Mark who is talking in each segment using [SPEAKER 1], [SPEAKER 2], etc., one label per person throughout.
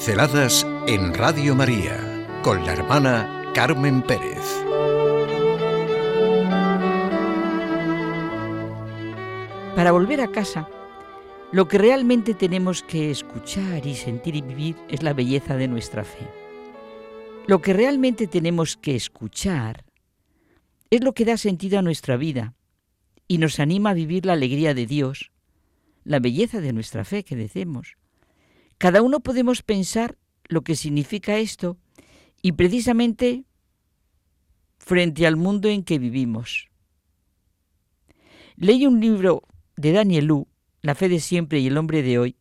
[SPEAKER 1] Pinceladas en Radio María con la hermana Carmen Pérez.
[SPEAKER 2] Para volver a casa, lo que realmente tenemos que escuchar y sentir y vivir es la belleza de nuestra fe. Lo que realmente tenemos que escuchar es lo que da sentido a nuestra vida y nos anima a vivir la alegría de Dios, la belleza de nuestra fe que decimos. Cada uno podemos pensar lo que significa esto y precisamente frente al mundo en que vivimos. Leí un libro de Daniel Lu, La fe de siempre y el hombre de hoy,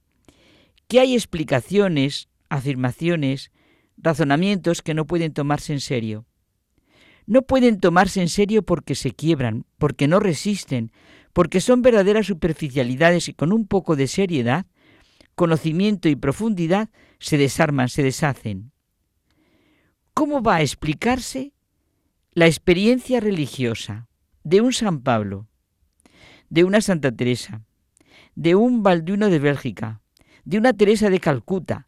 [SPEAKER 2] que hay explicaciones, afirmaciones, razonamientos que no pueden tomarse en serio. No pueden tomarse en serio porque se quiebran, porque no resisten, porque son verdaderas superficialidades y con un poco de seriedad conocimiento y profundidad se desarman, se deshacen. ¿Cómo va a explicarse la experiencia religiosa de un San Pablo, de una Santa Teresa, de un Balduino de Bélgica, de una Teresa de Calcuta,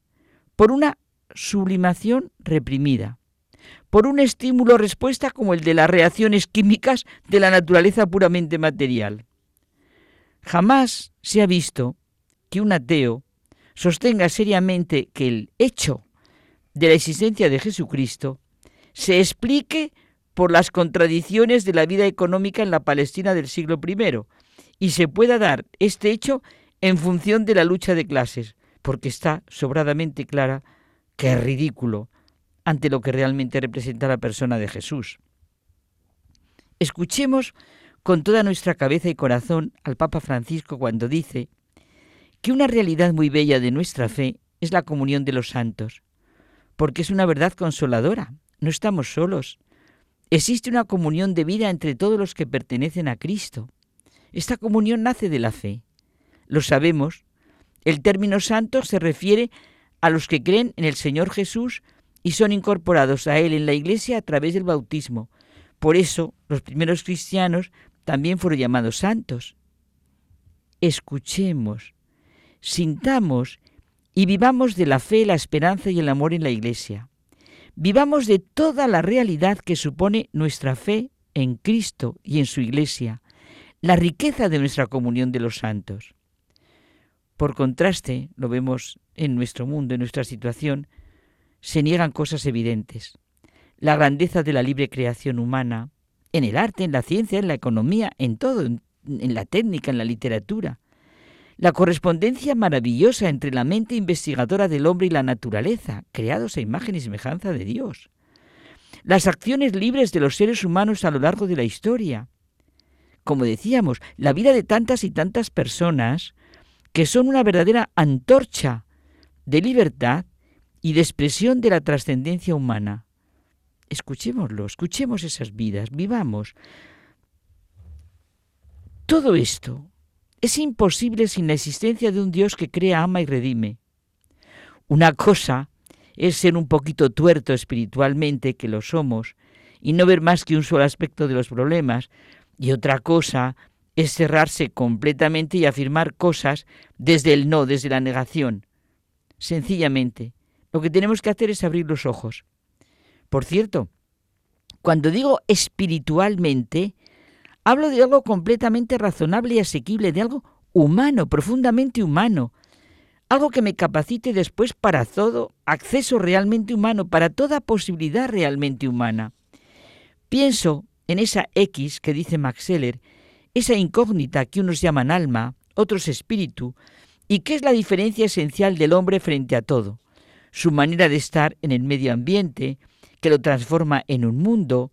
[SPEAKER 2] por una sublimación reprimida, por un estímulo-respuesta como el de las reacciones químicas de la naturaleza puramente material? Jamás se ha visto que un ateo sostenga seriamente que el hecho de la existencia de Jesucristo se explique por las contradicciones de la vida económica en la Palestina del siglo I y se pueda dar este hecho en función de la lucha de clases, porque está sobradamente clara que es ridículo ante lo que realmente representa la persona de Jesús. Escuchemos con toda nuestra cabeza y corazón al Papa Francisco cuando dice que una realidad muy bella de nuestra fe es la comunión de los santos, porque es una verdad consoladora, no estamos solos. Existe una comunión de vida entre todos los que pertenecen a Cristo. Esta comunión nace de la fe. Lo sabemos. El término santo se refiere a los que creen en el Señor Jesús y son incorporados a Él en la Iglesia a través del bautismo. Por eso los primeros cristianos también fueron llamados santos. Escuchemos sintamos y vivamos de la fe, la esperanza y el amor en la Iglesia. Vivamos de toda la realidad que supone nuestra fe en Cristo y en su Iglesia, la riqueza de nuestra comunión de los santos. Por contraste, lo vemos en nuestro mundo, en nuestra situación, se niegan cosas evidentes. La grandeza de la libre creación humana, en el arte, en la ciencia, en la economía, en todo, en, la técnica, en la literatura la correspondencia maravillosa entre la mente investigadora del hombre y la naturaleza, creados a imagen y semejanza de Dios. Las acciones libres de los seres humanos a lo largo de la historia. Como decíamos, la vida de tantas y tantas personas que son una verdadera antorcha de libertad y de expresión de la trascendencia humana. Escuchémoslo, escuchemos esas vidas, vivamos. Todo esto es imposible sin la existencia de un Dios que crea, ama y redime. Una cosa es ser un poquito tuerto espiritualmente, que lo somos, y no ver más que un solo aspecto de los problemas, y otra cosa es cerrarse completamente y afirmar cosas desde el no, desde la negación. Sencillamente, lo que tenemos que hacer es abrir los ojos. Por cierto, cuando digo espiritualmente, Hablo de algo completamente razonable y asequible, de algo humano, profundamente humano. Algo que me capacite después para todo acceso realmente humano, para toda posibilidad realmente humana. Pienso en esa X que dice Max esa incógnita que unos llaman alma, otros espíritu, y que es la diferencia esencial del hombre frente a todo. Su manera de estar en el medio ambiente, que lo transforma en un mundo,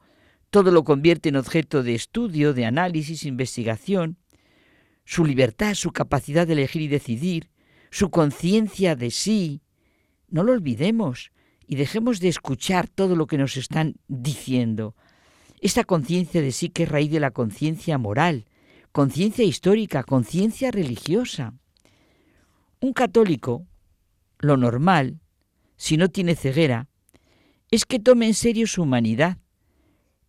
[SPEAKER 2] todo lo convierte en objeto de estudio, de análisis, investigación, su libertad, su capacidad de elegir y decidir, su conciencia de sí. No lo olvidemos y dejemos de escuchar todo lo que nos están diciendo. Esta conciencia de sí que es raíz de la conciencia moral, conciencia histórica, conciencia religiosa. Un católico, lo normal, si no tiene ceguera, es que tome en serio su humanidad,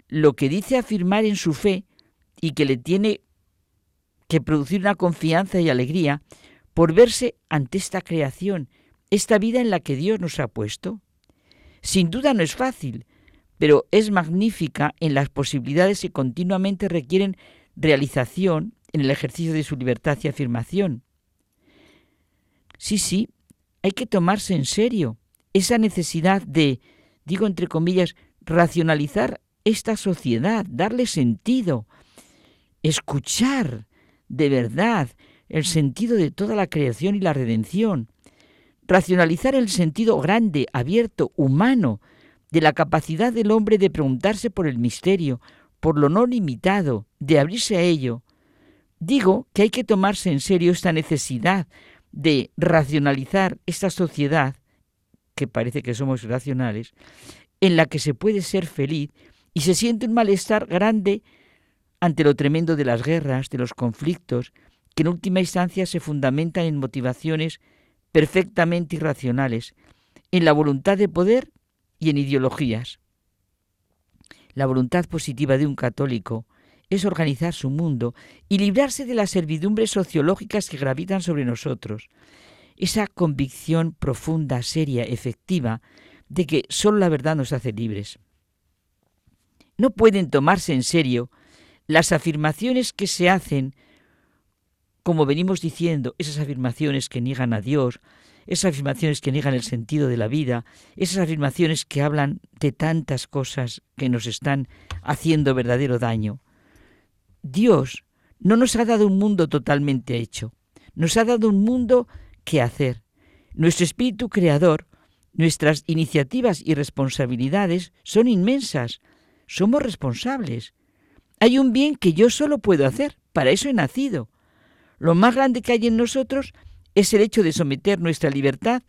[SPEAKER 2] lo que dice afirmar en su fe y que le tiene que producir una confianza y alegría por verse ante esta creación esta vida en la que Dios nos ha puesto? Sin duda no es fácil, pero es magnífica en las posibilidades que continuamente requieren realización en el ejercicio de su libertad y afirmación. Sí, sí, hay que tomarse en serio esa necesidad de, digo entre comillas, racionalizar esta sociedad, darle sentido, escuchar de verdad el sentido de toda la creación y la redención, racionalizar el sentido grande, abierto, humano, de la capacidad del hombre de preguntarse por el misterio, por lo no limitado, de abrirse a ello. Digo que hay que tomarse en serio esta necesidad de racionalizar esta sociedad, que parece que somos racionales, en la que se puede ser feliz y se siente un malestar grande ante lo tremendo de las guerras, de los conflictos, que en última instancia se fundamentan en motivaciones perfectamente irracionales, en la voluntad de poder y en ideologías. La voluntad positiva de un católico es organizar su mundo y librarse de las servidumbres sociológicas que gravitan sobre nosotros. Esa convicción profunda, seria, efectiva, de que sólo la verdad nos hace libres. No pueden tomarse en serio las afirmaciones que se hacen, como venimos diciendo, esas afirmaciones que niegan a Dios, esas afirmaciones que niegan el sentido de la vida, esas afirmaciones que hablan de tantas cosas que nos están haciendo verdadero daño. Dios no nos ha dado un mundo totalmente hecho, nos ha dado un mundo que hacer. Nuestro espíritu creador Nuestras iniciativas y responsabilidades son inmensas. Somos responsables. Hay un bien que yo solo puedo hacer. Para eso he nacido. Lo más grande que hay en nosotros es el hecho de someter nuestra libertad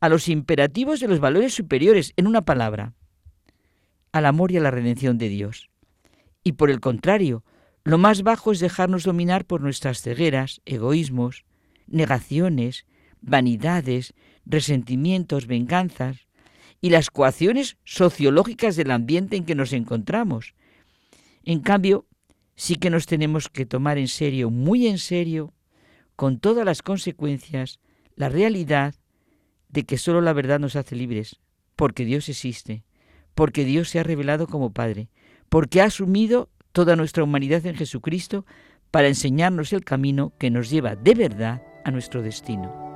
[SPEAKER 2] a los imperativos de los valores superiores, en una palabra, al amor y a la redención de Dios. Y por el contrario, lo más bajo es dejarnos dominar por nuestras cegueras, egoísmos, negaciones, vanidades, resentimientos, venganzas y las coacciones sociológicas del ambiente en que nos encontramos. En cambio, sí que nos tenemos que tomar en serio, muy en serio, con todas las consecuencias, la realidad de que solo la verdad nos hace libres, porque Dios existe, porque Dios se ha revelado como Padre, porque ha asumido toda nuestra humanidad en Jesucristo para enseñarnos el camino que nos lleva de verdad a nuestro destino.